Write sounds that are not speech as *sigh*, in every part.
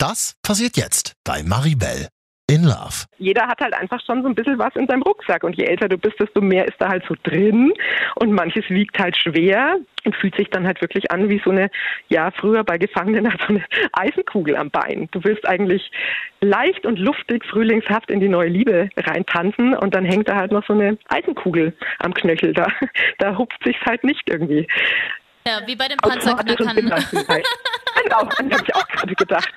Das passiert jetzt bei Maribel in Love. Jeder hat halt einfach schon so ein bisschen was in seinem Rucksack und je älter du bist, desto mehr ist da halt so drin und manches wiegt halt schwer und fühlt sich dann halt wirklich an wie so eine, ja, früher bei Gefangenen halt so eine Eisenkugel am Bein. Du willst eigentlich leicht und luftig, frühlingshaft in die neue Liebe reintanzen und dann hängt da halt noch so eine Eisenkugel am Knöchel. Da, da hupft sich's halt nicht irgendwie. Ja, wie bei den Panzerknackern. *laughs* Genau, an habe ich auch gerade gedacht.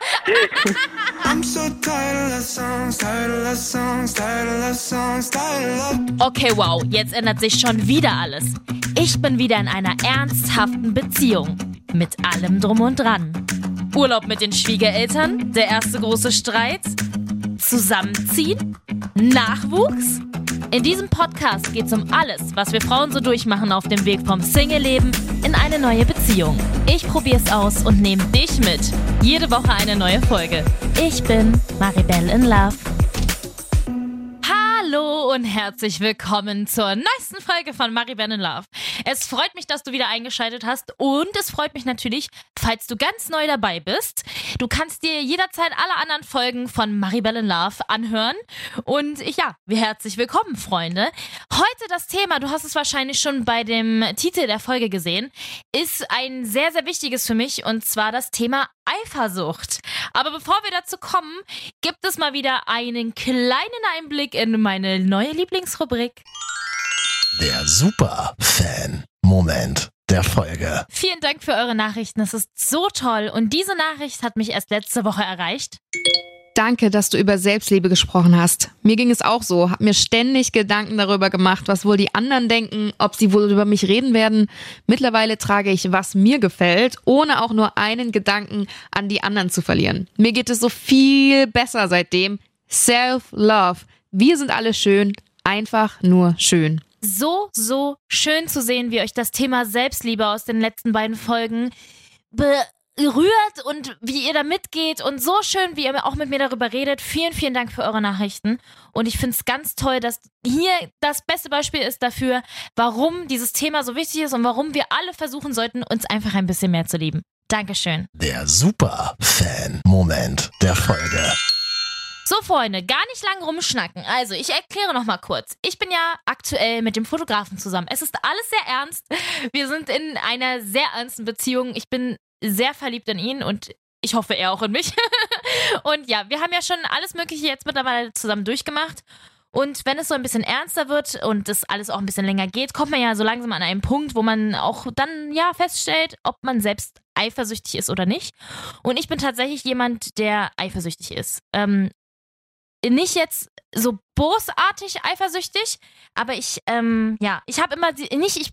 Okay, wow, jetzt ändert sich schon wieder alles. Ich bin wieder in einer ernsthaften Beziehung. Mit allem drum und dran. Urlaub mit den Schwiegereltern, der erste große Streit, Zusammenziehen, Nachwuchs. In diesem Podcast geht es um alles, was wir Frauen so durchmachen auf dem Weg vom Single-Leben in eine neue Beziehung. Ich probiere es aus und nehme dich mit. Jede Woche eine neue Folge. Ich bin Maribel in Love. Hallo und herzlich willkommen zur neuesten Folge von Maribel in Love. Es freut mich, dass du wieder eingeschaltet hast und es freut mich natürlich, falls du ganz neu dabei bist. Du kannst dir jederzeit alle anderen Folgen von Maribel in Love anhören und ja, herzlich willkommen, Freunde. Heute das Thema, du hast es wahrscheinlich schon bei dem Titel der Folge gesehen, ist ein sehr, sehr wichtiges für mich und zwar das Thema Eifersucht. Aber bevor wir dazu kommen, gibt es mal wieder einen kleinen Einblick in meine neue Lieblingsrubrik. Der Super-Fan-Moment der Folge. Vielen Dank für eure Nachrichten. Es ist so toll. Und diese Nachricht hat mich erst letzte Woche erreicht. Danke, dass du über Selbstliebe gesprochen hast. Mir ging es auch so, hab mir ständig Gedanken darüber gemacht, was wohl die anderen denken, ob sie wohl über mich reden werden. Mittlerweile trage ich, was mir gefällt, ohne auch nur einen Gedanken an die anderen zu verlieren. Mir geht es so viel besser seitdem. Self-Love. Wir sind alle schön, einfach nur schön. So, so schön zu sehen, wie euch das Thema Selbstliebe aus den letzten beiden Folgen berührt und wie ihr da mitgeht und so schön, wie ihr auch mit mir darüber redet. Vielen, vielen Dank für eure Nachrichten. Und ich finde es ganz toll, dass hier das beste Beispiel ist dafür, warum dieses Thema so wichtig ist und warum wir alle versuchen sollten, uns einfach ein bisschen mehr zu lieben. Dankeschön. Der Super-Fan-Moment der Folge. So, Freunde, gar nicht lang rumschnacken. Also, ich erkläre noch mal kurz. Ich bin ja aktuell mit dem Fotografen zusammen. Es ist alles sehr ernst. Wir sind in einer sehr ernsten Beziehung. Ich bin sehr verliebt in ihn und ich hoffe, er auch in mich. *laughs* und ja, wir haben ja schon alles Mögliche jetzt mittlerweile zusammen durchgemacht. Und wenn es so ein bisschen ernster wird und das alles auch ein bisschen länger geht, kommt man ja so langsam an einen Punkt, wo man auch dann ja feststellt, ob man selbst eifersüchtig ist oder nicht. Und ich bin tatsächlich jemand, der eifersüchtig ist. Ähm, nicht jetzt so bosartig eifersüchtig, aber ich, ähm, ja, ich habe immer nicht, ich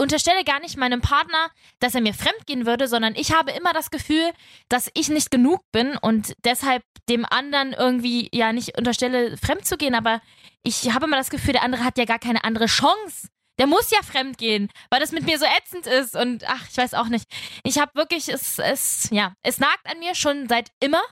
unterstelle gar nicht meinem Partner, dass er mir fremd gehen würde, sondern ich habe immer das Gefühl, dass ich nicht genug bin und deshalb dem anderen irgendwie ja nicht unterstelle, fremd zu gehen, aber ich habe immer das Gefühl, der andere hat ja gar keine andere Chance. Der muss ja fremd gehen, weil das mit mir so ätzend ist und ach, ich weiß auch nicht. Ich habe wirklich es es ja, es nagt an mir schon seit immer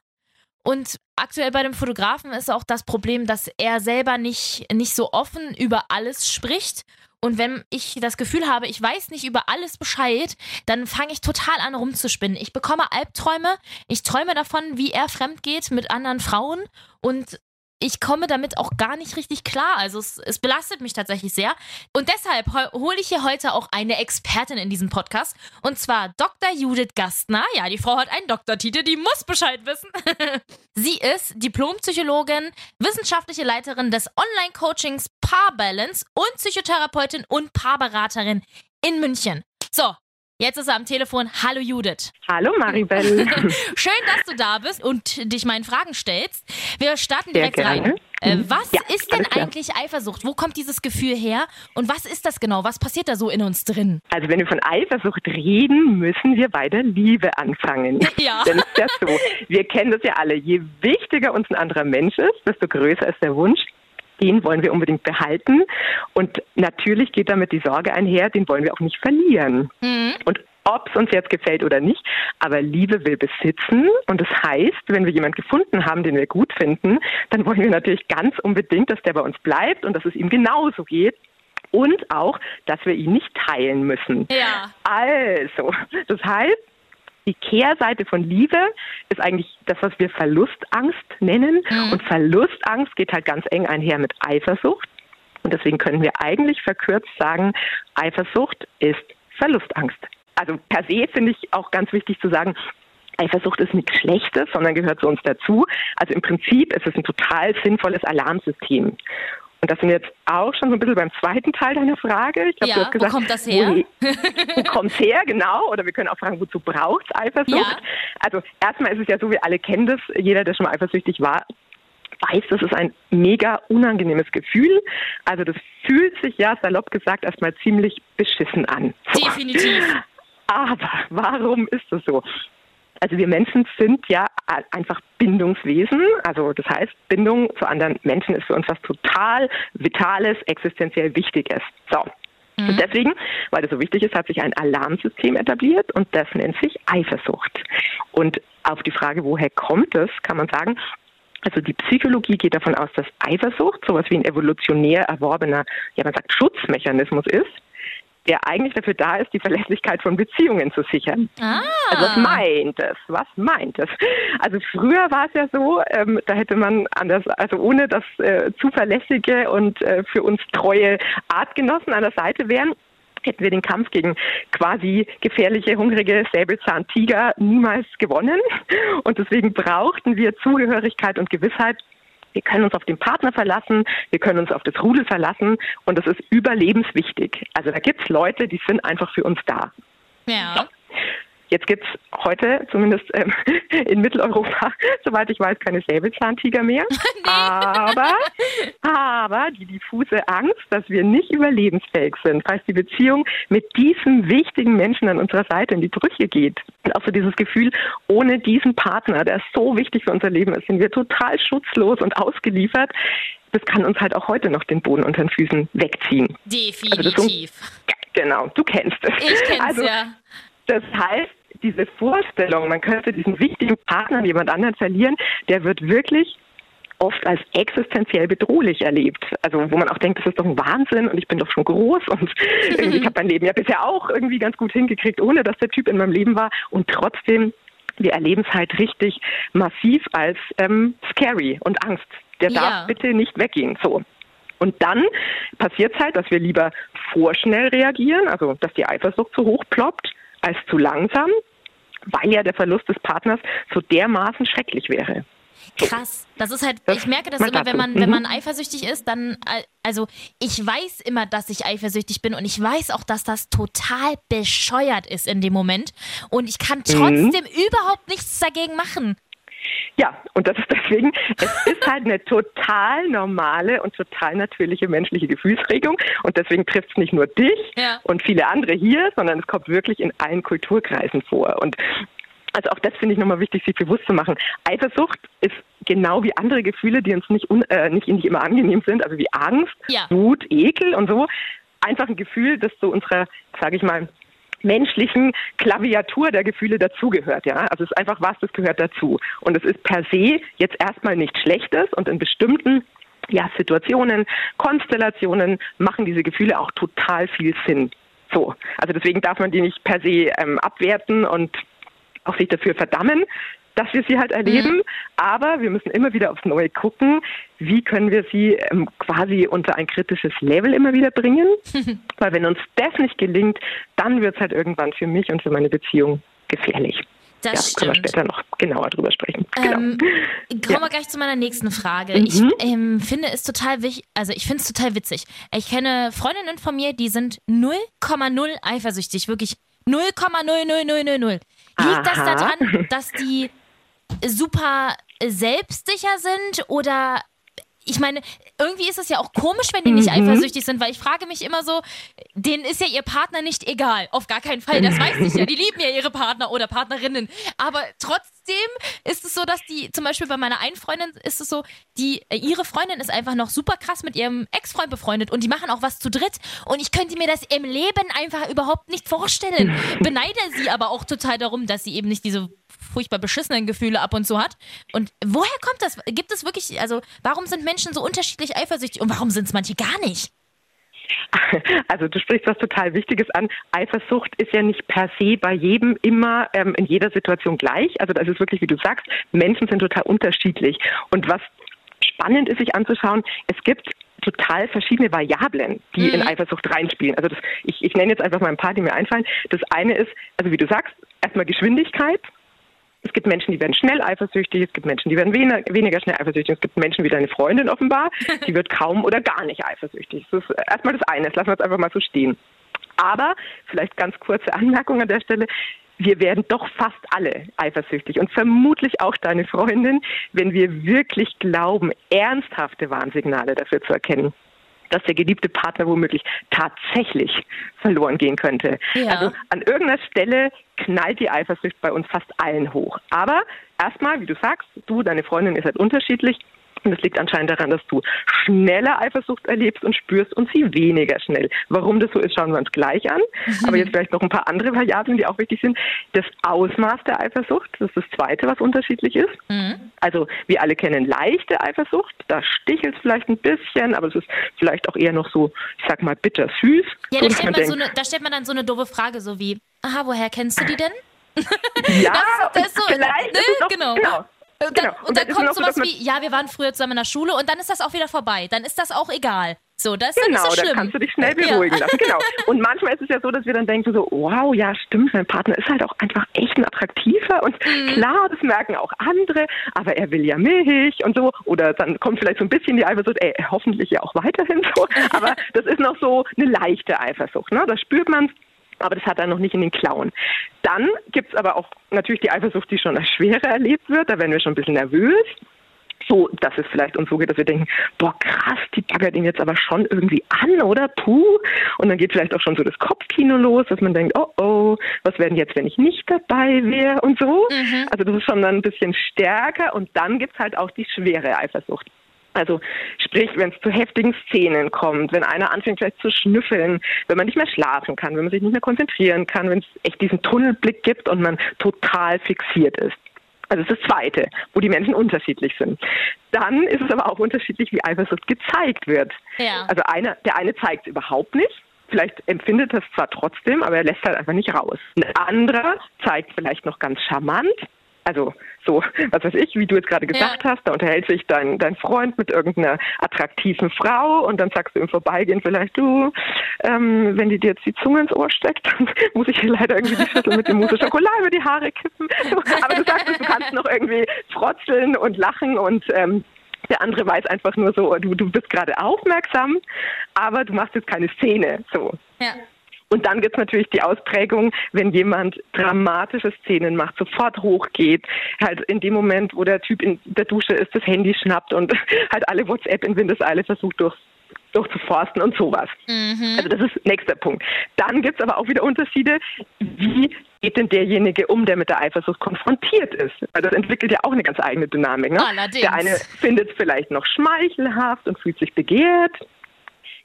und aktuell bei dem Fotografen ist auch das Problem, dass er selber nicht nicht so offen über alles spricht und wenn ich das Gefühl habe, ich weiß nicht über alles Bescheid, dann fange ich total an rumzuspinnen. Ich bekomme Albträume. Ich träume davon, wie er fremd geht mit anderen Frauen. Und ich komme damit auch gar nicht richtig klar. Also es, es belastet mich tatsächlich sehr. Und deshalb hole ich hier heute auch eine Expertin in diesem Podcast. Und zwar Dr. Judith Gastner. Ja, die Frau hat einen Doktortitel, die muss Bescheid wissen. *laughs* Sie ist Diplompsychologin, wissenschaftliche Leiterin des Online-Coachings Paar Balance und Psychotherapeutin und Paarberaterin in München. So, Jetzt ist er am Telefon. Hallo Judith. Hallo Maribel. *laughs* Schön, dass du da bist und dich meinen Fragen stellst. Wir starten direkt rein. Äh, mhm. was ja, ist denn eigentlich Eifersucht? Wo kommt dieses Gefühl her? Und was ist das genau? Was passiert da so in uns drin? Also wenn wir von Eifersucht reden, müssen wir bei der Liebe anfangen. *laughs* Ja. Denn ist ja so, wir kennen das ja alle. Je wichtiger uns ein anderer Mensch ist, desto größer ist der Wunsch, den wollen wir unbedingt behalten. Und natürlich geht damit die Sorge einher, den wollen wir auch nicht verlieren. Mhm. Und ob es uns jetzt gefällt oder nicht. Aber Liebe will besitzen. Und das heißt, wenn wir jemanden gefunden haben, den wir gut finden, dann wollen wir natürlich ganz unbedingt, dass der bei uns bleibt und dass es ihm genauso geht. Und auch, dass wir ihn nicht teilen müssen. Ja. Also, das heißt, Die Kehrseite von Liebe ist eigentlich das, was wir Verlustangst nennen. Mhm. Und Verlustangst geht halt ganz eng einher mit Eifersucht. Und deswegen können wir eigentlich verkürzt sagen, Eifersucht ist Verlustangst. Also per se finde ich auch ganz wichtig zu sagen, Eifersucht ist nichts Schlechtes, sondern gehört zu uns dazu. Also im Prinzip ist es ein total sinnvolles Alarmsystem. Und das sind wir jetzt auch schon so ein bisschen beim zweiten Teil deiner Frage. Ich glaub, Ja, du hast wo gesagt, kommt das her? Wo, wo kommt's her, genau? Oder wir können auch fragen, wozu braucht es Eifersucht? Ja. Also erstmal ist es ja so, wir alle kennen das. Jeder, der schon mal eifersüchtig war, weiß, das ist ein mega unangenehmes Gefühl. Also das fühlt sich ja salopp gesagt erstmal ziemlich beschissen an. So. Definitiv. Aber warum ist das so? Also wir Menschen sind ja einfach Bindungswesen. Also das heißt, Bindung zu anderen Menschen ist für uns was total Vitales, existenziell Wichtiges. So. Und deswegen, weil das so wichtig ist, hat sich ein Alarmsystem etabliert und das nennt sich Eifersucht. Und auf die Frage, woher kommt es, kann man sagen, also die Psychologie geht davon aus, dass Eifersucht sowas wie ein evolutionär erworbener, ja man sagt Schutzmechanismus ist, der eigentlich dafür da ist, die Verlässlichkeit von Beziehungen zu sichern. Ah. Also was meint es? Was meint es? Also früher war es ja so, ähm, da hätte man anders, also ohne dass äh, zuverlässige und äh, für uns treue Artgenossen an der Seite wären, hätten wir den Kampf gegen quasi gefährliche, hungrige Säbelzahntiger niemals gewonnen. Und deswegen brauchten wir Zugehörigkeit und Gewissheit, wir können uns auf den Partner verlassen, wir können uns auf das Rudel verlassen und das ist überlebenswichtig. Also da gibt es Leute, die sind einfach für uns da. Ja. Jetzt gibt es heute, zumindest ähm, *laughs* in Mitteleuropa, *laughs* soweit ich weiß, keine Säbelzahntiger mehr. *laughs* Aber, aber die diffuse Angst, dass wir nicht überlebensfähig sind, falls die Beziehung mit diesem wichtigen Menschen an unserer Seite in die Brüche geht. Und auch so dieses Gefühl, ohne diesen Partner, der so wichtig für unser Leben ist, sind wir total schutzlos und ausgeliefert. Das kann uns halt auch heute noch den Boden unter den Füßen wegziehen. Definitiv. Genau, du kennst es. Ich kenn's also, ja. Das heißt, diese Vorstellung, man könnte diesen wichtigen Partner an jemand anderen verlieren, der wird wirklich oft als existenziell bedrohlich erlebt. Also wo man auch denkt, das ist doch ein Wahnsinn und ich bin doch schon groß und *laughs* irgendwie, ich habe mein Leben ja bisher auch irgendwie ganz gut hingekriegt, ohne dass der Typ in meinem Leben war und trotzdem wir erleben es halt richtig massiv als ähm, scary und Angst. Der Ja. darf bitte nicht weggehen. So. Und dann passiert es halt, dass wir lieber vorschnell reagieren, also dass die Eifersucht zu hoch ploppt, als zu langsam, weil ja der Verlust des Partners so dermaßen schrecklich wäre. Krass. Das ist halt, ich merke das immer, wenn man, wenn Mhm. man eifersüchtig ist, dann, also ich weiß immer, dass ich eifersüchtig bin und ich weiß auch, dass das total bescheuert ist in dem Moment und ich kann Mhm. trotzdem überhaupt nichts dagegen machen. Ja, und das ist deswegen, es *laughs* ist halt eine total normale und total natürliche menschliche Gefühlsregung. Und deswegen trifft es nicht nur dich Ja. und viele andere hier, sondern es kommt wirklich in allen Kulturkreisen vor. Und also auch das finde ich nochmal wichtig, sich bewusst zu machen. Eifersucht ist genau wie andere Gefühle, die uns nicht, un, äh, nicht, nicht immer angenehm sind, also wie Angst, Ja. Wut, Ekel und so. Einfach ein Gefühl, das zu unserer, sage ich mal, menschlichen Klaviatur der Gefühle dazugehört. Ja? Also es ist einfach was, das gehört dazu. Und es ist per se jetzt erstmal nichts Schlechtes und in bestimmten ja, Situationen, Konstellationen machen diese Gefühle auch total viel Sinn. So, also deswegen darf man die nicht per se ähm, abwerten und auch sich dafür verdammen, dass wir sie halt erleben. Aber wir müssen immer wieder aufs Neue gucken, wie können wir sie ähm, quasi unter ein kritisches Level immer wieder bringen. *laughs* Weil wenn uns das nicht gelingt, dann wird es halt irgendwann für mich und für meine Beziehung gefährlich. Das ja, können wir stimmt. später noch genauer drüber sprechen. Ähm, genau. *laughs* Kommen wir gleich zu meiner nächsten Frage. Mhm. Ich ähm, finde es total wichtig, also ich finde es total witzig. Ich kenne Freundinnen von mir, die sind 0,0 eifersüchtig, wirklich 0,00000. Liegt das Aha. daran, dass die *laughs* super selbstsicher sind oder ich meine, irgendwie ist es ja auch komisch, wenn die nicht Mhm. eifersüchtig sind, weil ich frage mich immer so, denen ist ja ihr Partner nicht egal. Auf gar keinen Fall, das weiß ich ja. Die lieben ja ihre Partner oder Partnerinnen. Aber trotzdem ist es so, dass die, zum Beispiel bei meiner einen Freundin ist es so, die, äh, ihre Freundin ist einfach noch super krass mit ihrem Ex-Freund befreundet und die machen auch was zu dritt. Und ich könnte mir das im Leben einfach überhaupt nicht vorstellen. Beneide sie aber auch total darum, dass sie eben nicht diese furchtbar beschissenen Gefühle ab und zu hat. Und woher kommt das? Gibt es wirklich, also warum sind Menschen so unterschiedlich eifersüchtig und warum sind es manche gar nicht? *laughs* Also du sprichst was total Wichtiges an. Eifersucht ist ja nicht per se bei jedem immer ähm, in jeder Situation gleich. Also das ist wirklich, wie du sagst, Menschen sind total unterschiedlich. Und was spannend ist, sich anzuschauen, es gibt total verschiedene Variablen, die mhm. in Eifersucht reinspielen. Also das, ich, ich nenne jetzt einfach mal ein paar, die mir einfallen. Das eine ist, also wie du sagst, erstmal Geschwindigkeit. Es gibt Menschen, die werden schnell eifersüchtig, es gibt Menschen, die werden weniger, weniger schnell eifersüchtig, es gibt Menschen wie deine Freundin offenbar, *laughs* die wird kaum oder gar nicht eifersüchtig. Das ist erstmal das eine, das lassen wir jetzt einfach mal so stehen. Aber vielleicht ganz kurze Anmerkung an der Stelle. Wir werden doch fast alle eifersüchtig und vermutlich auch deine Freundin, wenn wir wirklich glauben, ernsthafte Warnsignale dafür zu erkennen dass der geliebte Partner womöglich tatsächlich verloren gehen könnte. Ja. Also an irgendeiner Stelle knallt die Eifersucht bei uns fast allen hoch. Aber erstmal, wie du sagst, du, deine Freundin ist halt unterschiedlich. Und es liegt anscheinend daran, dass du schneller Eifersucht erlebst und spürst und sie weniger schnell. Warum das so ist, schauen wir uns gleich an. Mhm. *laughs* Aber jetzt vielleicht noch ein paar andere Variablen, die auch wichtig sind. Das Ausmaß der Eifersucht, das ist das Zweite, was unterschiedlich ist. Mhm. Also wir alle kennen leichte Eifersucht, da stichelt es vielleicht ein bisschen, aber es ist vielleicht auch eher noch so, ich sag mal, bittersüß. Ja, da, stellt man so eine, da stellt man dann so eine doofe Frage, so wie, aha, woher kennst du die denn? ja, *laughs* das, das so, vielleicht. Ne, noch, genau. genau. Und dann, genau. und dann, dann kommt sowas wie, ja, wir waren früher zusammen in der Schule und dann ist das auch wieder vorbei. Dann ist das auch egal. So, das ist genau, so schlimm. dann kannst du dich schnell beruhigen ja. lassen. Genau. *laughs* Und manchmal ist es ja so, dass wir dann denken so, wow, ja, stimmt, mein Partner ist halt auch einfach echt ein attraktiver und mhm. klar, das merken auch andere, aber er will ja Milch und so. Oder dann kommt vielleicht so ein bisschen die Eifersucht, ey, hoffentlich ja auch weiterhin so. *laughs* Aber das ist noch so eine leichte Eifersucht. Ne? Da spürt man aber das hat er noch nicht in den Klauen. Dann gibt es aber auch natürlich die Eifersucht, die schon als schwerer erlebt wird. Da werden wir schon ein bisschen nervös. So, dass es vielleicht uns so geht, dass wir denken, boah, krass, die baggert ihn jetzt aber schon irgendwie an, oder? Puh. Und dann geht vielleicht auch schon so das Kopfkino los, dass man denkt, oh oh, was werden jetzt, wenn ich nicht dabei wäre und so. Mhm. Also das ist schon dann ein bisschen stärker. Und dann gibt es halt auch die schwere Eifersucht. Also sprich, wenn es zu heftigen Szenen kommt, wenn einer anfängt vielleicht zu schnüffeln, wenn man nicht mehr schlafen kann, wenn man sich nicht mehr konzentrieren kann, wenn es echt diesen Tunnelblick gibt und man total fixiert ist. Also das ist das Zweite, wo die Menschen unterschiedlich sind. Dann ist es aber auch unterschiedlich, wie Eifersucht gezeigt wird. Ja. Also einer, der eine zeigt es überhaupt nicht, vielleicht empfindet es zwar trotzdem, aber er lässt halt einfach nicht raus. Ein anderer zeigt vielleicht noch ganz charmant, also so, was weiß ich, wie du jetzt gerade gesagt ja. hast, da unterhält sich dein, dein Freund mit irgendeiner attraktiven Frau und dann sagst du im Vorbeigehen vielleicht, du, ähm, wenn die dir jetzt die Zunge ins Ohr steckt, *laughs* dann muss ich hier leider irgendwie die Schüssel mit dem Mousse Schokolade über die Haare kippen. *laughs* Aber du sagst, du kannst noch irgendwie frotzeln und lachen und ähm, der andere weiß einfach nur so, du, du bist gerade aufmerksam, aber du machst jetzt keine Szene. So. Ja. Und dann gibt es natürlich die Ausprägung, wenn jemand dramatische Szenen macht, sofort hochgeht, halt in dem Moment, wo der Typ in der Dusche ist, das Handy schnappt und *laughs* halt alle WhatsApp in Windeseile versucht durch durchzuforsten und sowas. Mhm. Also das ist nächster Punkt. Dann gibt es aber auch wieder Unterschiede, wie geht denn derjenige um, der mit der Eifersucht konfrontiert ist? Also das entwickelt ja auch eine ganz eigene Dynamik. Ne? Allerdings. Der eine findet es vielleicht noch schmeichelhaft und fühlt sich begehrt.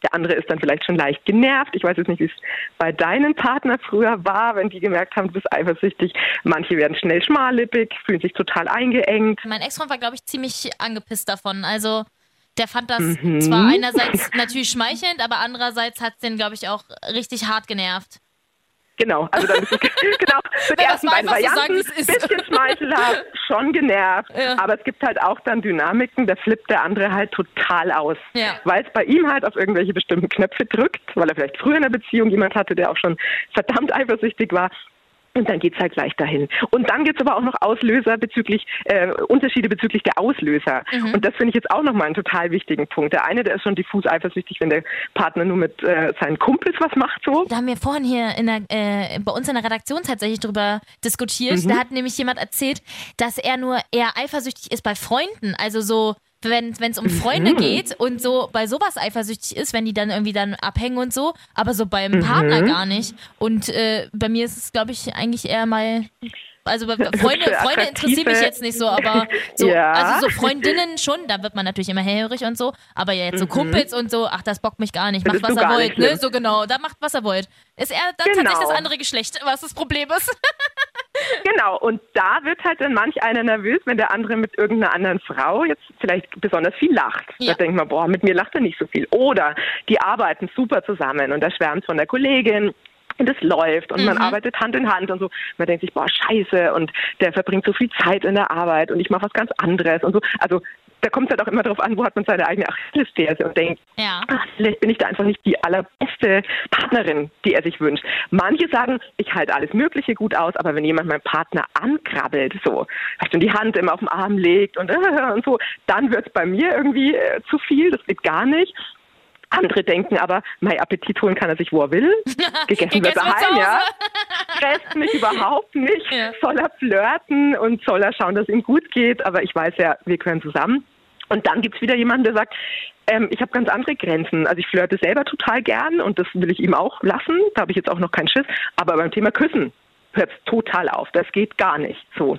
Der andere ist dann vielleicht schon leicht genervt. Ich weiß jetzt nicht, wie es bei deinen Partnern früher war, wenn die gemerkt haben, du bist eifersüchtig. Manche werden schnell schmallippig, fühlen sich total eingeengt. Mein Ex-Freund war, glaube ich, ziemlich angepisst davon. Also der fand das mhm. zwar einerseits *laughs* natürlich schmeichelnd, aber andererseits hat es den, glaube ich, auch richtig hart genervt. Genau, also dann *laughs* genau für die ersten beiden Varianten sagen, bisschen schmeichelhaft, *laughs* schon genervt, ja. aber es gibt halt auch dann Dynamiken, da flippt der andere halt total aus, ja. weil es bei ihm halt auf irgendwelche bestimmten Knöpfe drückt, weil er vielleicht früher in einer Beziehung jemand hatte, der auch schon verdammt eifersüchtig war und dann geht's halt gleich dahin. Und dann gibt's aber auch noch Auslöser bezüglich, äh, Unterschiede bezüglich der Auslöser. Mhm. Und das finde ich jetzt auch nochmal einen total wichtigen Punkt. Der eine, der ist schon diffus eifersüchtig, wenn der Partner nur mit äh, seinen Kumpels was macht so. Da haben wir vorhin hier in der, äh, bei uns in der Redaktion tatsächlich drüber diskutiert. Mhm. Da hat nämlich jemand erzählt, dass er nur eher eifersüchtig ist bei Freunden. Also so wenn es um Freunde mhm. geht und so bei sowas eifersüchtig ist, wenn die dann irgendwie dann abhängen und so, aber so beim mhm. Partner gar nicht. Und äh, bei mir ist es, glaube ich, eigentlich eher mal Also *laughs* Freunde, Freunde interessieren mich jetzt nicht so, aber so, ja. also so Freundinnen schon, da wird man natürlich immer hellhörig und so, aber jetzt so mhm. Kumpels und so, ach, das bockt mich gar nicht, macht was er wollt, ne? So genau, da macht was er wollt. Ist er dann genau. tatsächlich das andere Geschlecht, was das Problem ist. *laughs* Genau, und da wird halt dann manch einer nervös, wenn der andere mit irgendeiner anderen Frau jetzt vielleicht besonders viel lacht. Ja. Da denkt man, boah, mit mir lacht er nicht so viel. Oder die arbeiten super zusammen und er schwärmt von der Kollegin und es läuft und mhm. man arbeitet Hand in Hand und so. Man denkt sich, boah, scheiße und der verbringt so viel Zeit in der Arbeit und ich mache was ganz anderes und so. Also da kommt es halt auch immer darauf an, wo hat man seine eigene Achillesferse und denkt, ja. ach, vielleicht bin ich da einfach nicht die allerbeste Partnerin, die er sich wünscht. Manche sagen, ich halte alles Mögliche gut aus, aber wenn jemand meinen Partner ankrabbelt, so, weißt du, die Hand immer auf den Arm legt und, *laughs* und so, dann wird es bei mir irgendwie äh, zu viel, das geht gar nicht. Andere denken aber, mein Appetit holen kann er sich, wo er will. *laughs* Gegessen wird daheim, ja. Stresst *laughs* mich überhaupt nicht. Ja. Soll er flirten und soll er schauen, dass ihm gut geht. Aber ich weiß ja, wir gehören zusammen. Und dann gibt's wieder jemanden, der sagt, ähm, ich habe ganz andere Grenzen. Also ich flirte selber total gern und das will ich ihm auch lassen. Da habe ich jetzt auch noch keinen Schiss. Aber beim Thema Küssen hört es total auf. Das geht gar nicht so.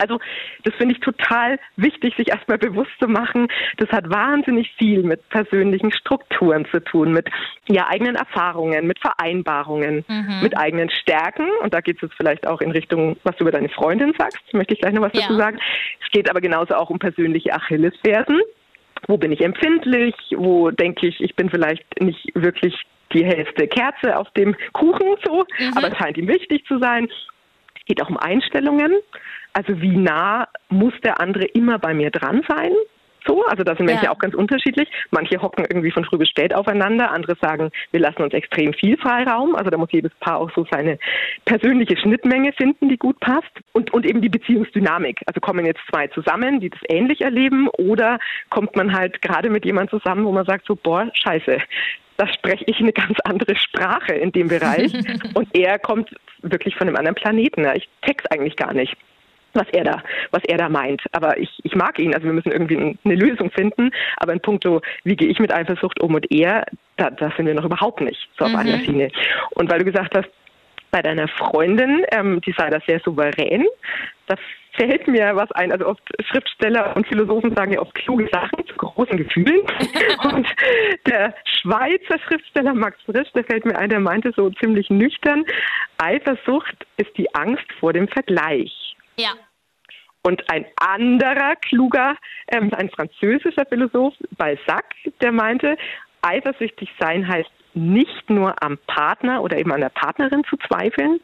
Also das finde ich total wichtig, sich erstmal bewusst zu machen. Das hat wahnsinnig viel mit persönlichen Strukturen zu tun, mit ja, eigenen Erfahrungen, mit Vereinbarungen, mhm. mit eigenen Stärken. Und da geht es jetzt vielleicht auch in Richtung, was du über deine Freundin sagst. Möchte ich gleich noch was ja. dazu sagen. Es geht aber genauso auch um persönliche Achillesfersen. Wo bin ich empfindlich? Wo denke ich, ich bin vielleicht nicht wirklich die hellste Kerze auf dem Kuchen so, mhm. aber es scheint ihm wichtig zu sein. Es geht auch um Einstellungen. Also wie nah muss der andere immer bei mir dran sein? So, also da sind Menschen ja. auch ganz unterschiedlich. Manche hocken irgendwie von früh bis spät aufeinander, andere sagen, wir lassen uns extrem viel Freiraum. Also da muss jedes Paar auch so seine persönliche Schnittmenge finden, die gut passt. Und, und eben die Beziehungsdynamik. Also kommen jetzt zwei zusammen, die das ähnlich erleben, oder kommt man halt gerade mit jemandem zusammen, wo man sagt so, boah, scheiße, da spreche ich eine ganz andere Sprache in dem Bereich. *laughs* und er kommt wirklich von einem anderen Planeten. Ich text eigentlich gar nicht was er da, was er da meint. Aber ich, ich mag ihn, also wir müssen irgendwie eine Lösung finden. Aber in puncto, wie gehe ich mit Eifersucht um und er, da, da sind wir noch überhaupt nicht so auf mhm. einer Schiene. Und weil du gesagt hast, bei deiner Freundin, ähm, die sei da sehr souverän, da fällt mir was ein. Also oft Schriftsteller und Philosophen sagen ja oft kluge Sachen zu großen Gefühlen. *laughs* und der Schweizer Schriftsteller Max Frisch, der fällt mir ein, der meinte so ziemlich nüchtern, Eifersucht ist die Angst vor dem Vergleich. Ja. Und ein anderer kluger, ähm, ein französischer Philosoph, Balzac, der meinte, eifersüchtig sein heißt nicht nur am Partner oder eben an der Partnerin zu zweifeln,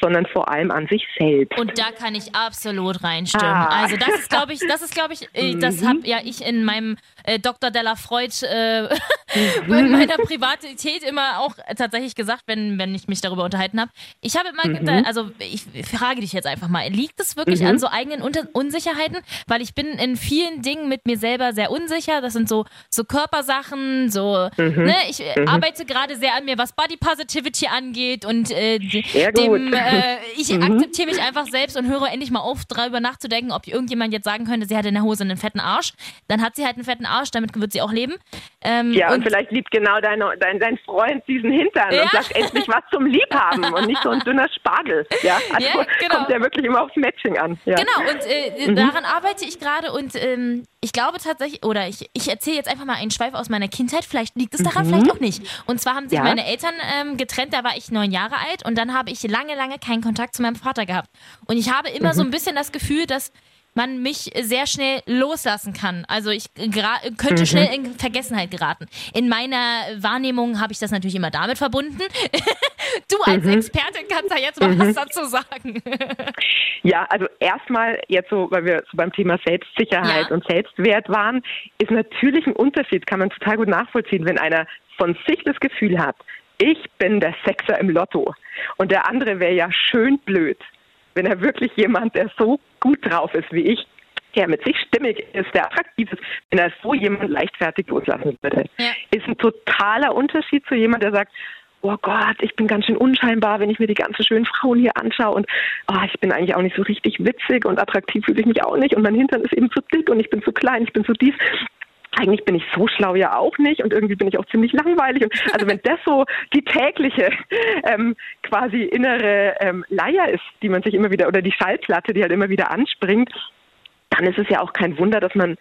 sondern vor allem an sich selbst. Und da kann ich absolut reinstimmen. Ah. Also das ist, glaube ich, das ist, glaube ich, äh, *laughs* das mhm. habe ja ich in meinem äh, Dr. Della Freud äh, *laughs* in meiner Privatität immer auch tatsächlich gesagt, wenn, wenn ich mich darüber unterhalten habe. Ich habe immer, mhm. also ich frage dich jetzt einfach mal, liegt es wirklich mhm. an so eigenen Unter Unsicherheiten? Weil ich bin in vielen Dingen mit mir selber sehr unsicher. Das sind so, so Körpersachen, so, mhm. ne, ich mhm. arbeite gerade sehr an mir, was Body Positivity angeht und äh, dem äh, ich mhm. akzeptiere mich einfach selbst und höre endlich mal auf, darüber nachzudenken, ob irgendjemand jetzt sagen könnte, sie hat in der Hose einen fetten Arsch. Dann hat sie halt einen fetten Arsch, damit wird sie auch leben. Ähm, ja, und, und, vielleicht liebt genau dein, dein, dein Freund diesen Hintern ja. und sagt endlich was zum Liebhaben und nicht so ein dünner Spargel. Ja, also ja, genau. kommt ja wirklich immer aufs Matching an. Ja. Genau, und äh, mhm. daran arbeite ich gerade und ähm, ich glaube tatsächlich, oder ich, ich erzähle jetzt einfach mal einen Schweif aus meiner Kindheit, vielleicht liegt es daran, mhm. vielleicht auch nicht. Und zwar haben sich ja. meine Eltern ähm, getrennt, da war ich neun Jahre alt und dann habe ich lange, lange keinen Kontakt zu meinem Vater gehabt. Und ich habe immer mhm. so ein bisschen das Gefühl, dass man mich sehr schnell loslassen kann. Also ich könnte mhm. schnell in Vergessenheit geraten. In meiner Wahrnehmung habe ich das natürlich immer damit verbunden. *laughs* du als mhm. Expertin kannst da jetzt mal mhm. was dazu sagen. *laughs* ja, also erstmal jetzt so, weil wir so beim Thema Selbstsicherheit ja. und Selbstwert waren, ist natürlich ein Unterschied, kann man total gut nachvollziehen, wenn einer von sich das Gefühl hat, ich bin der Sechser im Lotto und der andere wäre ja schön blöd wenn er wirklich jemand, der so gut drauf ist wie ich, der mit sich stimmig ist, der attraktiv ist, wenn er so jemand leichtfertig loslassen würde. Ja. Ist ein totaler Unterschied zu jemand, der sagt, oh Gott, ich bin ganz schön unscheinbar, wenn ich mir die ganzen schönen Frauen hier anschaue und oh, ich bin eigentlich auch nicht so richtig witzig und attraktiv fühle ich mich auch nicht und mein Hintern ist eben zu dick und ich bin zu klein, ich bin zu dies. Eigentlich bin ich so schlau ja auch nicht und irgendwie bin ich auch ziemlich langweilig. Und also wenn das so die tägliche ähm, quasi innere ähm, Leier ist, die man sich immer wieder oder die Schallplatte, die halt immer wieder anspringt, dann ist es ja auch kein Wunder, dass man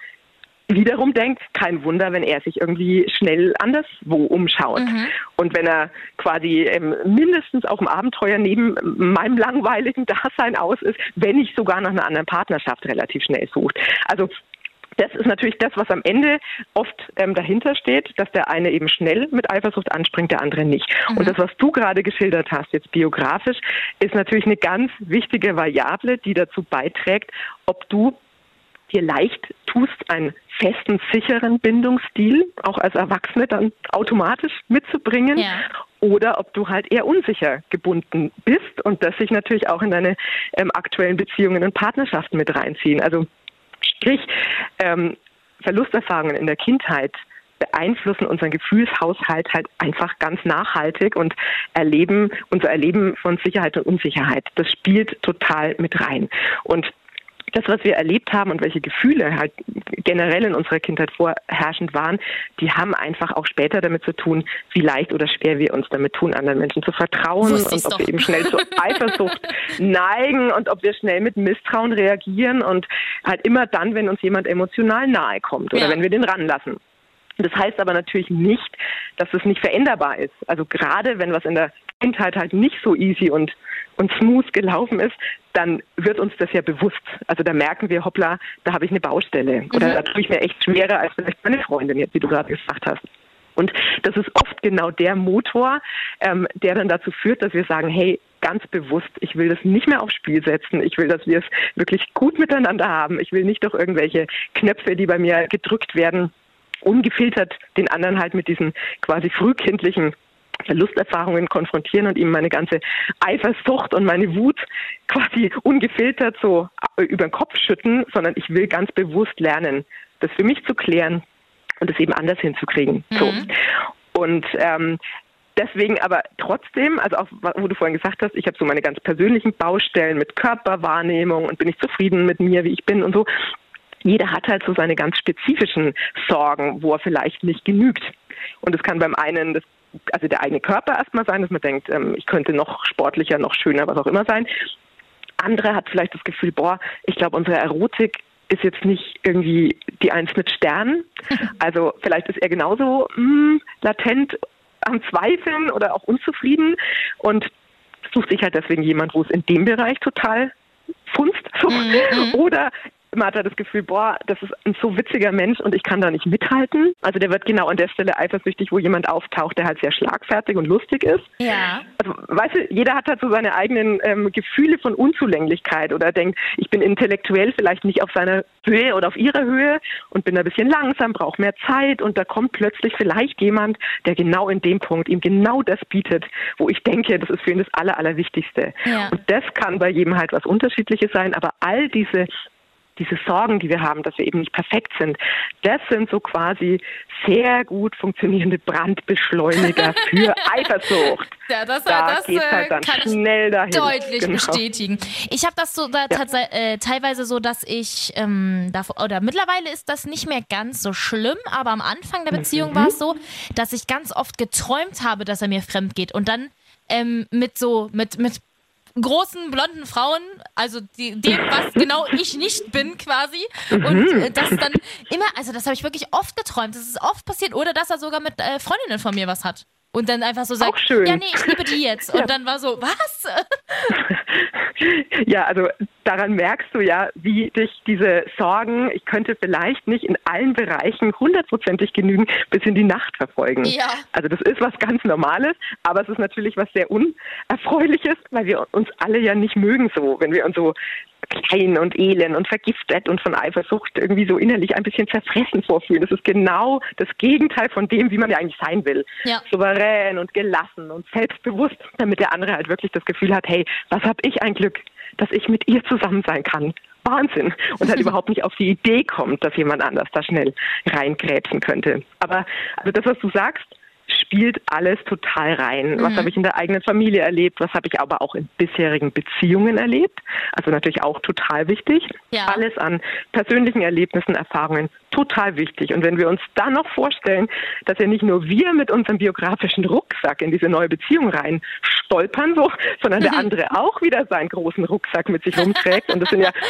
wiederum denkt, kein Wunder, wenn er sich irgendwie schnell anderswo umschaut. Mhm. Und wenn er quasi ähm, mindestens auch im Abenteuer neben meinem langweiligen Dasein aus ist, wenn nicht sogar nach einer anderen Partnerschaft relativ schnell sucht. Also das ist natürlich das, was am Ende oft ähm, dahinter steht, dass der eine eben schnell mit Eifersucht anspringt, der andere nicht. Mhm. Und das, was du gerade geschildert hast, jetzt biografisch, ist natürlich eine ganz wichtige Variable, die dazu beiträgt, ob du dir leicht tust, einen festen, sicheren Bindungsstil auch als Erwachsene dann automatisch mitzubringen. Ja. Oder ob du halt eher unsicher gebunden bist und das sich natürlich auch in deine ähm, aktuellen Beziehungen und Partnerschaften mit reinziehen. Also Sprich, ähm, Verlusterfahrungen in der Kindheit beeinflussen unseren Gefühlshaushalt halt einfach ganz nachhaltig und erleben unser Erleben von Sicherheit und Unsicherheit. Das spielt total mit rein. Und das, was wir erlebt haben und welche Gefühle halt generell in unserer Kindheit vorherrschend waren, die haben einfach auch später damit zu tun, wie leicht oder schwer wir uns damit tun, anderen Menschen zu vertrauen und ob doch. wir eben schnell zur *laughs* Eifersucht neigen und ob wir schnell mit Misstrauen reagieren und halt immer dann, wenn uns jemand emotional nahe kommt oder ja. wenn wir den ranlassen. Das heißt aber natürlich nicht, dass es nicht veränderbar ist. Also gerade wenn was in der Kindheit halt nicht so easy und, und smooth gelaufen ist, dann wird uns das ja bewusst. Also da merken wir, hoppla, da habe ich eine Baustelle. Oder mhm. da tue ich mir echt schwerer als vielleicht meine Freundin jetzt, wie du gerade gesagt hast. Und das ist oft genau der Motor, ähm, der dann dazu führt, dass wir sagen, hey, ganz bewusst, ich will das nicht mehr aufs Spiel setzen. Ich will, dass wir es wirklich gut miteinander haben. Ich will nicht durch irgendwelche Knöpfe, die bei mir gedrückt werden, ungefiltert den anderen halt mit diesen quasi frühkindlichen Verlusterfahrungen konfrontieren und ihm meine ganze Eifersucht und meine Wut quasi ungefiltert so über den Kopf schütten, sondern ich will ganz bewusst lernen, das für mich zu klären und es eben anders hinzukriegen. Mhm. So. Und ähm, deswegen aber trotzdem, also auch wo du vorhin gesagt hast, ich habe so meine ganz persönlichen Baustellen mit Körperwahrnehmung und bin ich zufrieden mit mir, wie ich bin und so jeder hat halt so seine ganz spezifischen Sorgen, wo er vielleicht nicht genügt. Und es kann beim einen das also der eigene Körper erstmal sein, dass man denkt, ähm, ich könnte noch sportlicher, noch schöner, was auch immer sein. Andere hat vielleicht das Gefühl, boah, ich glaube, unsere Erotik ist jetzt nicht irgendwie die Eins mit Sternen. *laughs* Also vielleicht ist er genauso mh, hm, latent am Zweifeln oder auch unzufrieden und sucht sich halt deswegen jemand, wo es in dem Bereich total funzt. So. Mhm. *laughs* Oder man hat da das Gefühl, boah, das ist ein so witziger Mensch und ich kann da nicht mithalten. Also der wird genau an der Stelle eifersüchtig, wo jemand auftaucht, der halt sehr schlagfertig und lustig ist. Ja. Also, weißt du, jeder hat halt so seine eigenen ähm, Gefühle von Unzulänglichkeit oder denkt, ich bin intellektuell vielleicht nicht auf seiner Höhe oder auf ihrer Höhe und bin ein bisschen langsam, brauche mehr Zeit und da kommt plötzlich vielleicht jemand, der genau in dem Punkt ihm genau das bietet, wo ich denke, das ist für ihn das Aller, Allerwichtigste. Ja. Und das kann bei jedem halt was Unterschiedliches sein, aber all diese diese Sorgen, die wir haben, dass wir eben nicht perfekt sind, das sind so quasi sehr gut funktionierende Brandbeschleuniger *laughs* für Eifersucht. Ja, das, da das geht's halt dann kann schnell dahin. deutlich genau. bestätigen. Ich habe das so da ja. äh, teilweise so, dass ich ähm, davor, oder mittlerweile ist das nicht mehr ganz so schlimm, aber am Anfang der Beziehung mhm. war es so, dass ich ganz oft geträumt habe, dass er mir fremd geht und dann ähm, mit so mit mit großen blonden Frauen, also die, dem, was genau ich nicht bin quasi. Und mhm. äh, das dann immer, also das habe ich wirklich oft geträumt. Das ist oft passiert. Oder dass er sogar mit äh, Freundinnen von mir was hat. Und dann einfach so sagt, ja, nee, ich liebe die jetzt. Und ja. dann war so, was? *laughs* ja, also daran merkst du ja, wie dich diese Sorgen, ich könnte vielleicht nicht in allen Bereichen hundertprozentig genügen, bis in die Nacht verfolgen. Ja. Also das ist was ganz Normales, aber es ist natürlich was sehr Unerfreuliches, weil wir uns alle ja nicht mögen so, wenn wir uns so klein und elend und vergiftet und von Eifersucht irgendwie so innerlich ein bisschen zerfressen vorfühlen. Das ist genau das Gegenteil von dem, wie man ja eigentlich sein will. Ja. Souverän und gelassen und selbstbewusst, damit der andere halt wirklich das Gefühl hat, hey, was habe ich ein Glück, dass ich mit ihr zusammen sein kann. Wahnsinn. Und halt *laughs* überhaupt nicht auf die Idee kommt, dass jemand anders da schnell reinkrebsen könnte. Aber also das, was du sagst, spielt alles total rein. Was Mhm. habe ich in der eigenen Familie erlebt? Was habe ich aber auch in bisherigen Beziehungen erlebt? Also natürlich auch total wichtig. Ja. Alles an persönlichen Erlebnissen, Erfahrungen, total wichtig. Und wenn wir uns dann noch vorstellen, dass ja nicht nur wir mit unserem biografischen Rucksack in diese neue Beziehung rein stolpern, so, sondern der andere auch wieder seinen großen Rucksack mit sich rumträgt. Und das sind ja *laughs*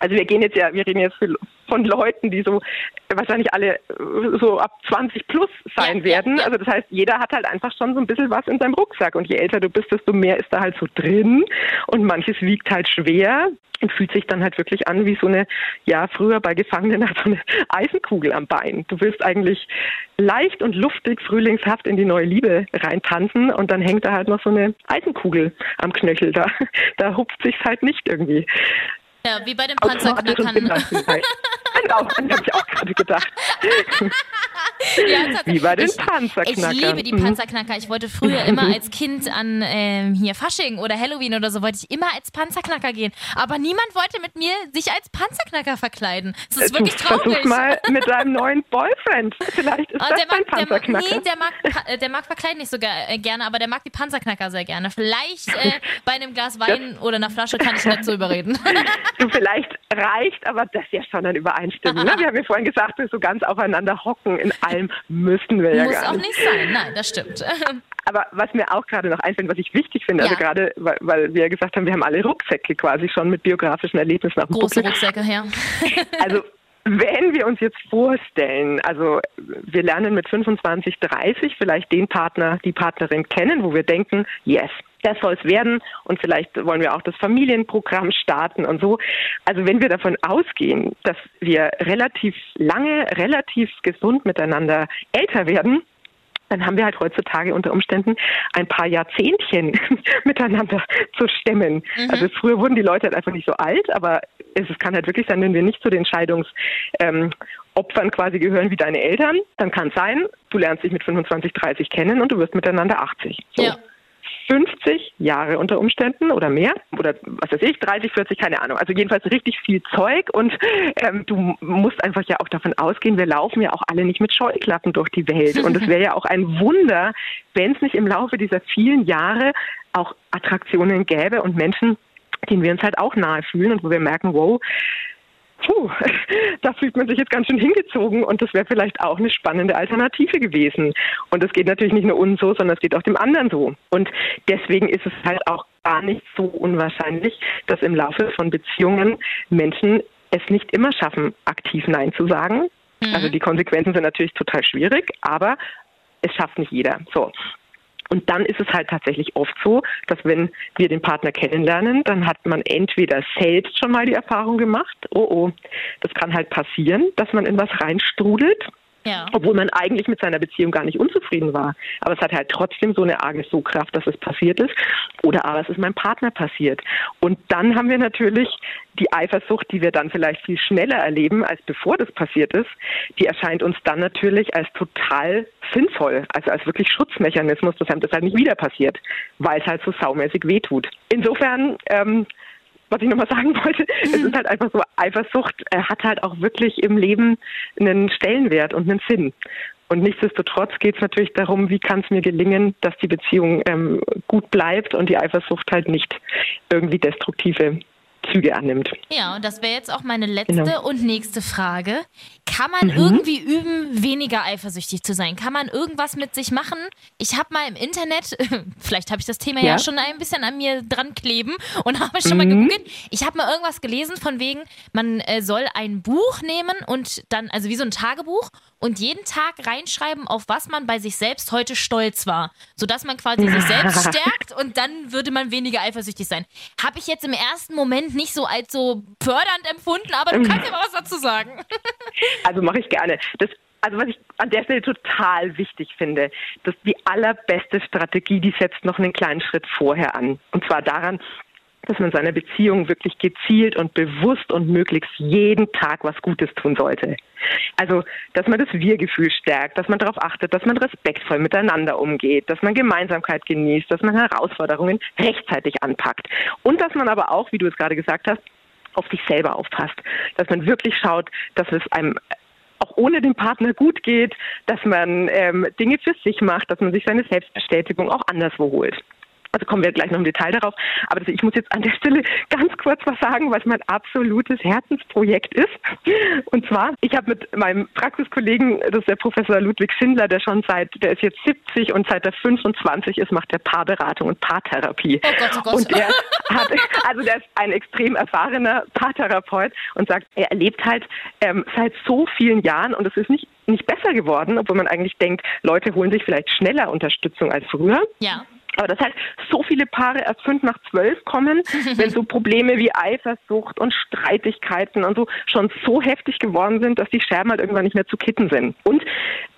also wir gehen jetzt ja, wir reden jetzt von Leuten, die so wahrscheinlich alle äh, so ab 20 plus sein Ja, werden. ja, ja. Also das heißt, jeder hat halt einfach schon so ein bisschen was in seinem Rucksack. Und je älter du bist, desto mehr ist da halt so drin. Und manches wiegt halt schwer und fühlt sich dann halt wirklich an wie so eine, ja, früher bei Gefangenen *laughs* halt so eine Eisenkugel am Bein. Du willst eigentlich leicht und luftig, frühlingshaft in die neue Liebe reintanzen und dann hängt da halt noch so eine Eisenkugel am Knöchel. Da, *laughs* da hupft sich's halt nicht irgendwie. Ja, wie bei und Panzerknackern. *laughs* Genau, *laughs* den habe ich auch gerade gedacht. *laughs* Ja. Wie bei den ich, Panzerknackern. Ich liebe die Mhm. Panzerknacker. Ich wollte früher immer *laughs* als Kind an ähm, hier Fasching oder Halloween oder so, wollte ich immer als Panzerknacker gehen. Aber niemand wollte mit mir sich als Panzerknacker verkleiden. Das ist wirklich traurig. Versuch mal *laughs* mit deinem neuen Boyfriend. Vielleicht ist Ah, das der, mag, der, Panzerknacker. nee, der, mag, äh, der mag verkleiden nicht so äh, gerne, aber der mag die Panzerknacker sehr gerne. Vielleicht äh, *laughs* bei einem Glas Wein oder einer Flasche kann ich nicht so überreden. Du, vielleicht reicht aber das ja schon an Übereinstimmung. Ne? Wir haben ja vorhin gesagt, wir so ganz aufeinander hocken. In allem müssen wir ja Muss gar auch nicht. nicht sein. Nein, das stimmt. *laughs* Aber was mir auch gerade noch einfällt, was ich wichtig finde, also Ja. gerade, weil, weil wir gesagt haben, wir haben alle Rucksäcke quasi schon mit biografischen Erlebnissen auf dem Große Buckel. Rucksäcke her. *laughs* Also wenn wir uns jetzt vorstellen, also wir lernen mit 25, 30 vielleicht den Partner, die Partnerin kennen, wo wir denken, yes, das soll es werden und vielleicht wollen wir auch das Familienprogramm starten und so. Also wenn wir davon ausgehen, dass wir relativ lange, relativ gesund miteinander älter werden, dann haben wir halt heutzutage unter Umständen ein paar Jahrzehntchen *laughs* miteinander zu stemmen. Also früher wurden die Leute halt einfach nicht so alt, aber es, es kann halt wirklich sein, wenn wir nicht zu den Scheidungsopfern ähm, quasi gehören wie deine Eltern, dann kann es sein, du lernst dich mit 25, 30 kennen und du wirst miteinander 80. So. Ja. 50 Jahre unter Umständen oder mehr oder was weiß ich, 30, 40, keine Ahnung. Also jedenfalls richtig viel Zeug und ähm, du musst einfach ja auch davon ausgehen, wir laufen ja auch alle nicht mit Scheuklappen durch die Welt und es wäre ja auch ein Wunder, wenn es nicht im Laufe dieser vielen Jahre auch Attraktionen gäbe und Menschen, denen wir uns halt auch nahe fühlen und wo wir merken, wow, Puh, *laughs* da fühlt man sich jetzt ganz schön hingezogen und das wäre vielleicht auch eine spannende Alternative gewesen. Und das geht natürlich nicht nur uns so, sondern es geht auch dem anderen so. Und deswegen ist es halt auch gar nicht so unwahrscheinlich, dass im Laufe von Beziehungen Menschen es nicht immer schaffen, aktiv Nein zu sagen. Also die Konsequenzen sind natürlich total schwierig, aber es schafft nicht jeder. So. Und dann ist es halt tatsächlich oft so, dass wenn wir den Partner kennenlernen, dann hat man entweder selbst schon mal die Erfahrung gemacht, oh oh, das kann halt passieren, dass man in was reinstrudelt, Ja. obwohl man eigentlich mit seiner Beziehung gar nicht unzufrieden war. Aber es hat halt trotzdem so eine arge Sogkraft, dass es passiert ist. Oder aber es ist meinem Partner passiert. Und dann haben wir natürlich die Eifersucht, die wir dann vielleicht viel schneller erleben, als bevor das passiert ist. Die erscheint uns dann natürlich als total sinnvoll, also als wirklich Schutzmechanismus, dass einem das halt nicht wieder passiert, weil es halt so saumäßig wehtut. Insofern, ähm, was ich nochmal sagen wollte, es ist halt einfach so, Eifersucht äh, hat halt auch wirklich im Leben einen Stellenwert und einen Sinn. Und nichtsdestotrotz geht es natürlich darum, wie kann es mir gelingen, dass die Beziehung ähm, gut bleibt und die Eifersucht halt nicht irgendwie destruktive Züge annimmt. Ja, und das wäre jetzt auch meine letzte Genau. und nächste Frage. Kann man irgendwie üben, weniger eifersüchtig zu sein? Kann man irgendwas mit sich machen? Ich habe mal im Internet, *laughs* vielleicht habe ich das Thema ja. Ja. schon ein bisschen an mir dran kleben und *laughs* habe schon mal Mhm. gegoogelt. Ich habe mal irgendwas gelesen von wegen, man äh, soll ein Buch nehmen und dann, also wie so ein Tagebuch und jeden Tag reinschreiben, auf was man bei sich selbst heute stolz war. Sodass man quasi sich selbst *laughs* stärkt und dann würde man weniger eifersüchtig sein. Habe ich jetzt im ersten Moment nicht so als so fördernd empfunden, aber du kannst ja mal was dazu sagen. *laughs* Also mache ich gerne. Das, also was ich an der Stelle total wichtig finde, dass die allerbeste Strategie, die setzt noch einen kleinen Schritt vorher an. Und zwar daran, dass man seiner Beziehung wirklich gezielt und bewusst und möglichst jeden Tag was Gutes tun sollte. Also, dass man das Wir-Gefühl stärkt, dass man darauf achtet, dass man respektvoll miteinander umgeht, dass man Gemeinsamkeit genießt, dass man Herausforderungen rechtzeitig anpackt. Und dass man aber auch, wie du es gerade gesagt hast, auf sich selber aufpasst. Dass man wirklich schaut, dass es einem auch ohne den Partner gut geht, dass man ähm, Dinge für sich macht, dass man sich seine Selbstbestätigung auch anderswo holt. Also kommen wir gleich noch im Detail darauf. Aber ich muss jetzt an der Stelle ganz kurz was sagen, was mein absolutes Herzensprojekt ist. Und zwar, ich habe mit meinem Praxiskollegen, das ist der Professor Ludwig Schindler, der schon seit, der ist jetzt 70 und seit der 25 ist, macht der Paarberatung und Paartherapie. Oh Gott, oh Gott. Und der hat, also der ist ein extrem erfahrener Paartherapeut und sagt, er erlebt halt ähm, seit so vielen Jahren und es ist nicht nicht besser geworden, obwohl man eigentlich denkt, Leute holen sich vielleicht schneller Unterstützung als früher. Ja. Aber das heißt, so viele Paare erst fünf nach zwölf kommen, *laughs* wenn so Probleme wie Eifersucht und Streitigkeiten und so schon so heftig geworden sind, dass die Scherben halt irgendwann nicht mehr zu kitten sind. Und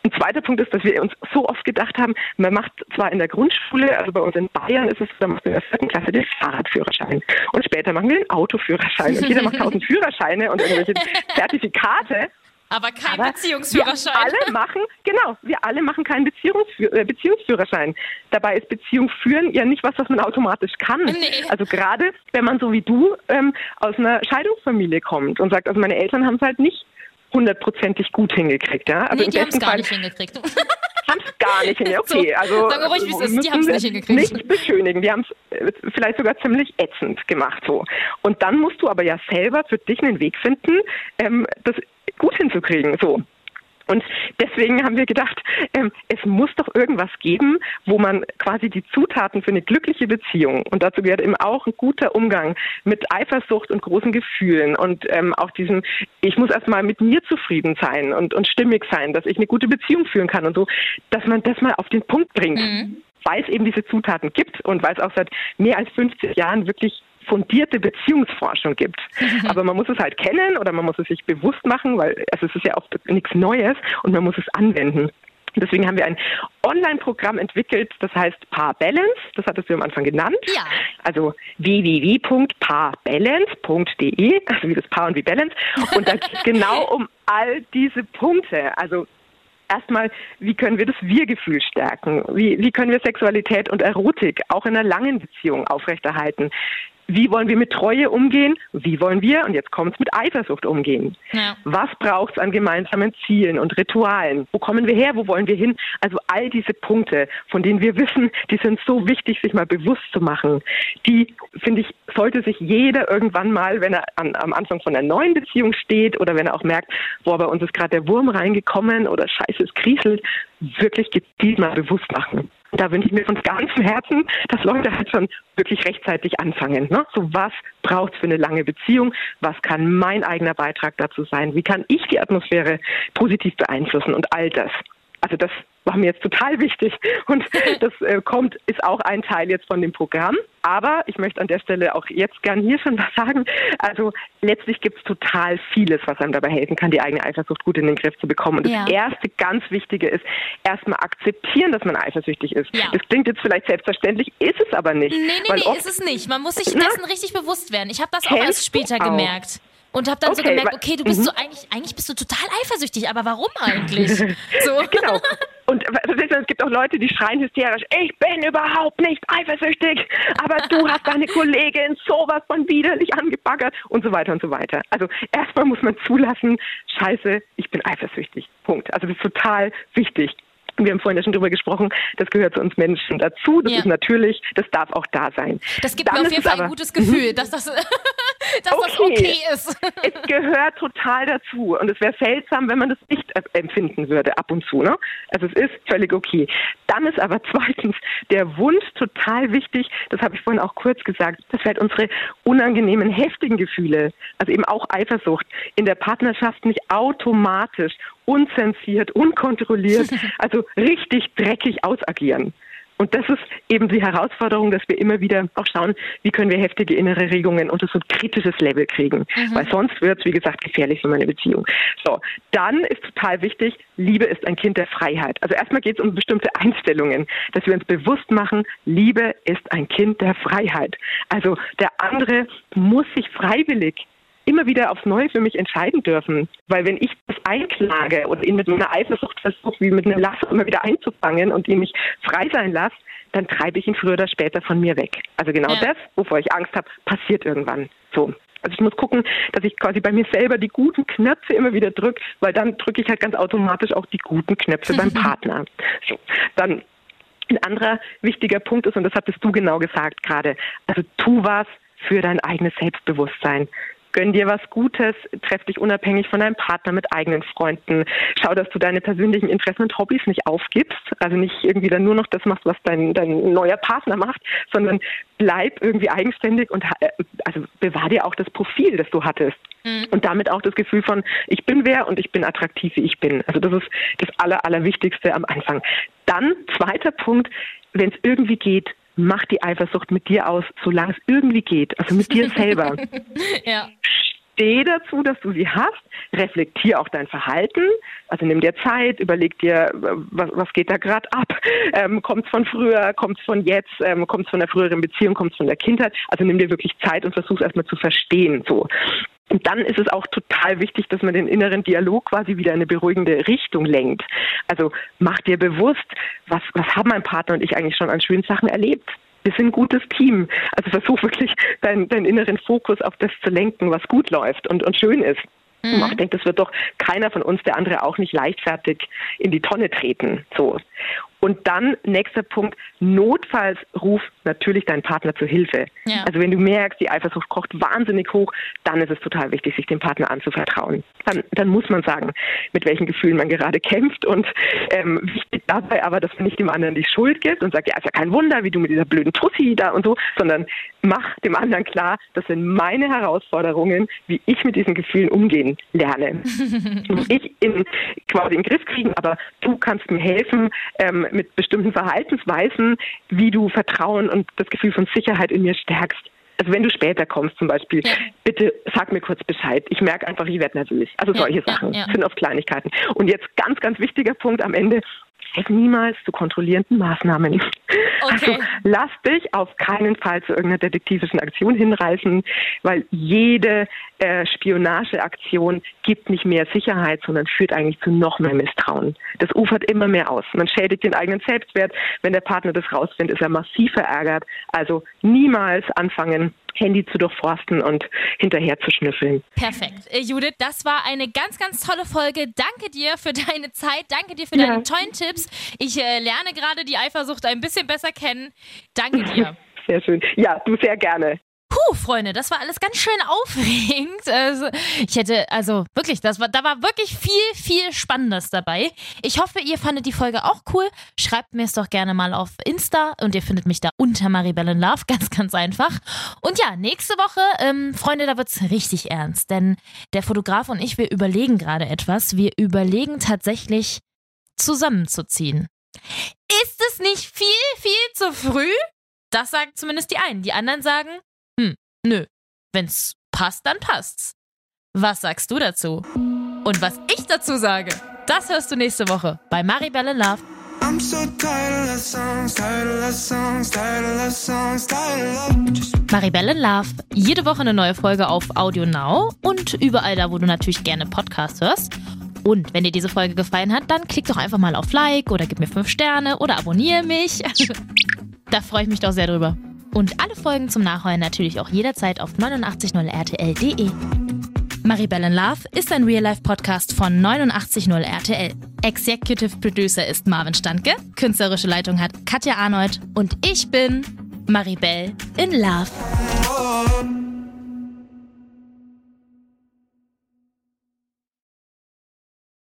ein zweiter Punkt ist, dass wir uns so oft gedacht haben, man macht zwar in der Grundschule, also bei uns in Bayern ist es, da macht man in der vierten Klasse den Fahrradführerschein. Und später machen wir den Autoführerschein. Und jeder macht tausend *laughs* Führerscheine und irgendwelche Zertifikate. Aber kein Aber Beziehungsführerschein. Wir alle machen, genau, wir alle machen keinen Beziehungsführ äh, Beziehungsführerschein. Dabei ist Beziehung führen ja nicht was, was man automatisch kann. Nee. Also gerade, wenn man so wie du ähm, aus einer Scheidungsfamilie kommt und sagt, also meine Eltern haben es halt nicht hundertprozentig gut hingekriegt. Ja? Also nee, im die haben es gar Fall nicht hingekriegt. *laughs* haben es gar nicht hingekriegt. *laughs* Okay, So, also sagen wir ruhig, wie es ist. Die haben's wir nicht hingekriegt. Nicht beschönigen. Die haben es vielleicht sogar ziemlich ätzend gemacht. so. Und dann musst du aber ja selber für dich einen Weg finden, ähm, das gut hinzukriegen. So. Und deswegen haben wir gedacht, ähm, es muss doch irgendwas geben, wo man quasi die Zutaten für eine glückliche Beziehung, und dazu gehört eben auch ein guter Umgang mit Eifersucht und großen Gefühlen und ähm, auch diesem, ich muss erstmal mit mir zufrieden sein und, und stimmig sein, dass ich eine gute Beziehung führen kann und so, dass man das mal auf den Punkt bringt. Weil es eben diese Zutaten gibt und weil es auch seit mehr als 50 Jahren wirklich fundierte Beziehungsforschung gibt. *laughs* Aber man muss es halt kennen oder man muss es sich bewusst machen, weil also es ist ja oft nichts Neues und man muss es anwenden. Deswegen haben wir ein Online-Programm entwickelt, das heißt Paar Balance. Das hattest du am Anfang genannt. Ja. Also www.paarbalance.de, also wie das Paar und wie Balance. Und da geht es *laughs* genau um all diese Punkte. Also erstmal, wie können wir das Wir-Gefühl stärken? Wie, wie können wir Sexualität und Erotik auch in einer langen Beziehung aufrechterhalten? Wie wollen wir mit Treue umgehen? Wie wollen wir, und jetzt kommt es, mit Eifersucht umgehen? Ja. Was braucht es an gemeinsamen Zielen und Ritualen? Wo kommen wir her? Wo wollen wir hin? Also all diese Punkte, von denen wir wissen, die sind so wichtig, sich mal bewusst zu machen. Die, finde ich, sollte sich jeder irgendwann mal, wenn er an, am Anfang von einer neuen Beziehung steht oder wenn er auch merkt, boah, bei uns ist gerade der Wurm reingekommen oder scheiße, es kriselt, wirklich gezielt mal bewusst machen. Da wünsche ich mir von ganzem Herzen, dass Leute halt schon wirklich rechtzeitig anfangen. Ne? So was braucht es für eine lange Beziehung? Was kann mein eigener Beitrag dazu sein? Wie kann ich die Atmosphäre positiv beeinflussen und all das? Also das war mir jetzt total wichtig und *laughs* das äh, kommt, ist auch ein Teil jetzt von dem Programm. Aber ich möchte an der Stelle auch jetzt gern hier schon was sagen. Also letztlich gibt es total vieles, was einem dabei helfen kann, die eigene Eifersucht gut in den Griff zu bekommen. Und Ja. das erste ganz Wichtige ist, erstmal akzeptieren, dass man eifersüchtig ist. Ja. Das klingt jetzt vielleicht selbstverständlich, ist es aber nicht. Nee, nee, Weil nee, ist es nicht. Man muss sich dessen richtig bewusst werden. Ich habe das auch erst später auch? gemerkt. Und habe dann so Okay, gemerkt, weil- okay, du bist Mhm. so eigentlich, eigentlich bist du total eifersüchtig, aber warum eigentlich? *laughs* So. Genau. Und du, es gibt auch Leute, die schreien hysterisch, ich bin überhaupt nicht eifersüchtig, aber du hast deine Kollegin sowas von widerlich angebaggert und so weiter und so weiter. Also erstmal muss man zulassen, scheiße, ich bin eifersüchtig. Punkt. Also das ist total wichtig. Wir haben vorhin ja schon drüber gesprochen, das gehört zu uns Menschen dazu. Das Ja. ist natürlich, das darf auch da sein. Das gibt Dann mir auf jeden Fall ein aber- gutes Gefühl, *laughs* dass das, *laughs* dass das Okay. okay ist. es gehört total dazu. Und es wäre seltsam, wenn man das nicht äh, empfinden würde, ab und zu. Ne? Also es ist völlig okay. Dann ist aber *laughs* zweitens der Wunsch total wichtig, das habe ich vorhin auch kurz gesagt, dass halt unsere unangenehmen, heftigen Gefühle, also eben auch Eifersucht, in der Partnerschaft nicht automatisch, unzensiert, unkontrolliert, *laughs* also richtig dreckig ausagieren. Und das ist eben die Herausforderung, dass wir immer wieder auch schauen, wie können wir heftige innere Regungen unter so ein kritisches Level kriegen. Weil sonst wird es, wie gesagt, gefährlich für meine Beziehung. So, dann ist total wichtig, Liebe ist ein Kind der Freiheit. Also erstmal geht es um bestimmte Einstellungen, dass wir uns bewusst machen, Liebe ist ein Kind der Freiheit. Also der andere muss sich freiwillig immer wieder aufs Neue für mich entscheiden dürfen. Weil wenn ich das einklage oder ihn mit meiner Eifersucht versuche, wie mit einem Lass immer wieder einzufangen und ihn mich frei sein lasse, dann treibe ich ihn früher oder später von mir weg. Also genau Ja. das, wovor ich Angst habe, passiert irgendwann. So. Also ich muss gucken, dass ich quasi bei mir selber die guten Knöpfe immer wieder drücke, weil dann drücke ich halt ganz automatisch auch die guten Knöpfe beim *laughs* Partner. So, dann ein anderer wichtiger Punkt ist, und das hattest du genau gesagt gerade, also tu was für dein eigenes Selbstbewusstsein. Gönn dir was Gutes, treff dich unabhängig von deinem Partner mit eigenen Freunden. Schau, dass du deine persönlichen Interessen und Hobbys nicht aufgibst. Also nicht irgendwie dann nur noch das machst, was dein, dein neuer Partner macht, sondern bleib irgendwie eigenständig und äh, also bewahr dir auch das Profil, das du hattest. Mhm. Und damit auch das Gefühl von, ich bin wer und ich bin attraktiv, wie ich bin. Also das ist das Aller, Allerwichtigste am Anfang. Dann, zweiter Punkt, wenn es irgendwie geht, mach die Eifersucht mit dir aus, solange es irgendwie geht, also mit dir selber. *laughs* ja. Steh dazu, dass du sie hast, reflektier auch dein Verhalten, also nimm dir Zeit, überleg dir, was, was geht da gerade ab, ähm, kommt es von früher, kommt es von jetzt, ähm, kommt es von der früheren Beziehung, kommt es von der Kindheit, also nimm dir wirklich Zeit und versuch erstmal zu verstehen, so. Und dann ist es auch total wichtig, dass man den inneren Dialog quasi wieder in eine beruhigende Richtung lenkt. Also mach dir bewusst, was, was haben mein Partner und ich eigentlich schon an schönen Sachen erlebt. Wir sind ein gutes Team. Also versuch wirklich deinen, deinen inneren Fokus auf das zu lenken, was gut läuft und, und schön ist. Mhm. Ich denke, das wird doch keiner von uns, der andere auch nicht leichtfertig in die Tonne treten. So. Und dann, nächster Punkt, notfalls ruf natürlich deinen Partner zur Hilfe. Ja. Also wenn du merkst, die Eifersucht kocht wahnsinnig hoch, dann ist es total wichtig, sich dem Partner anzuvertrauen. Dann, dann muss man sagen, mit welchen Gefühlen man gerade kämpft und ähm, wichtig dabei aber, dass man nicht dem anderen die Schuld gibt und sagt, ja, ist ja kein Wunder, wie du mit dieser blöden Tussi da und so, sondern mach dem anderen klar, das sind meine Herausforderungen, wie ich mit diesen Gefühlen umgehen lerne. *laughs* ich in, quasi in den Griff kriegen, aber du kannst mir helfen, ähm, mit bestimmten Verhaltensweisen, wie du Vertrauen und das Gefühl von Sicherheit in mir stärkst. Also wenn du später kommst zum Beispiel, ja. bitte sag mir kurz Bescheid. Ich merke einfach, ich werde nervös. Also solche ja, Sachen ja, sind oft Kleinigkeiten. Und jetzt ganz, ganz wichtiger Punkt am Ende, Greif niemals zu kontrollierenden Maßnahmen. Okay. Also lass dich auf keinen Fall zu irgendeiner detektivischen Aktion hinreißen, weil jede äh, Spionageaktion gibt nicht mehr Sicherheit, sondern führt eigentlich zu noch mehr Misstrauen. Das ufert immer mehr aus. Man schädigt den eigenen Selbstwert. Wenn der Partner das rausfindet, ist er massiv verärgert. Also niemals anfangen, Handy zu durchforsten und hinterher zu schnüffeln. Perfekt. Äh, Judith, das war eine ganz, ganz tolle Folge. Danke dir für deine Zeit. Danke dir für ja. deine tollen Tipps. Ich äh, lerne gerade die Eifersucht ein bisschen besser kennen. Danke dir. *laughs* Sehr schön. Ja, du sehr gerne. Puh, Freunde, das war alles ganz schön aufregend. Also, ich hätte, also wirklich, das war, da war wirklich viel, viel Spannendes dabei. Ich hoffe, ihr fandet die Folge auch cool. Schreibt mir es doch gerne mal auf Insta und ihr findet mich da unter Maribel Love, *laughs* ganz, ganz einfach. Und ja, nächste Woche, ähm, Freunde, da wird es richtig ernst, denn der Fotograf und ich, wir überlegen gerade etwas. Wir überlegen tatsächlich zusammenzuziehen. Ist es nicht viel, viel zu früh? Das sagen zumindest die einen. Die anderen sagen, nö. Wenn's passt, dann passt's. Was sagst du dazu? Und was ich dazu sage, das hörst du nächste Woche bei Maribel in Love. Maribel in Love. Jede Woche eine neue Folge auf Audio Now und überall da, wo du natürlich gerne Podcasts hörst. Und wenn dir diese Folge gefallen hat, dann klick doch einfach mal auf Like oder gib mir 5 Sterne oder abonniere mich. *laughs* da freue ich mich doch sehr drüber. Und alle Folgen zum Nachhören natürlich auch jederzeit auf 890rtl.de. Maribel in Love ist ein Real-Life-Podcast von 890 RTL. Executive Producer ist Marvin Standke, künstlerische Leitung hat Katja Arnold und ich bin Maribel in Love.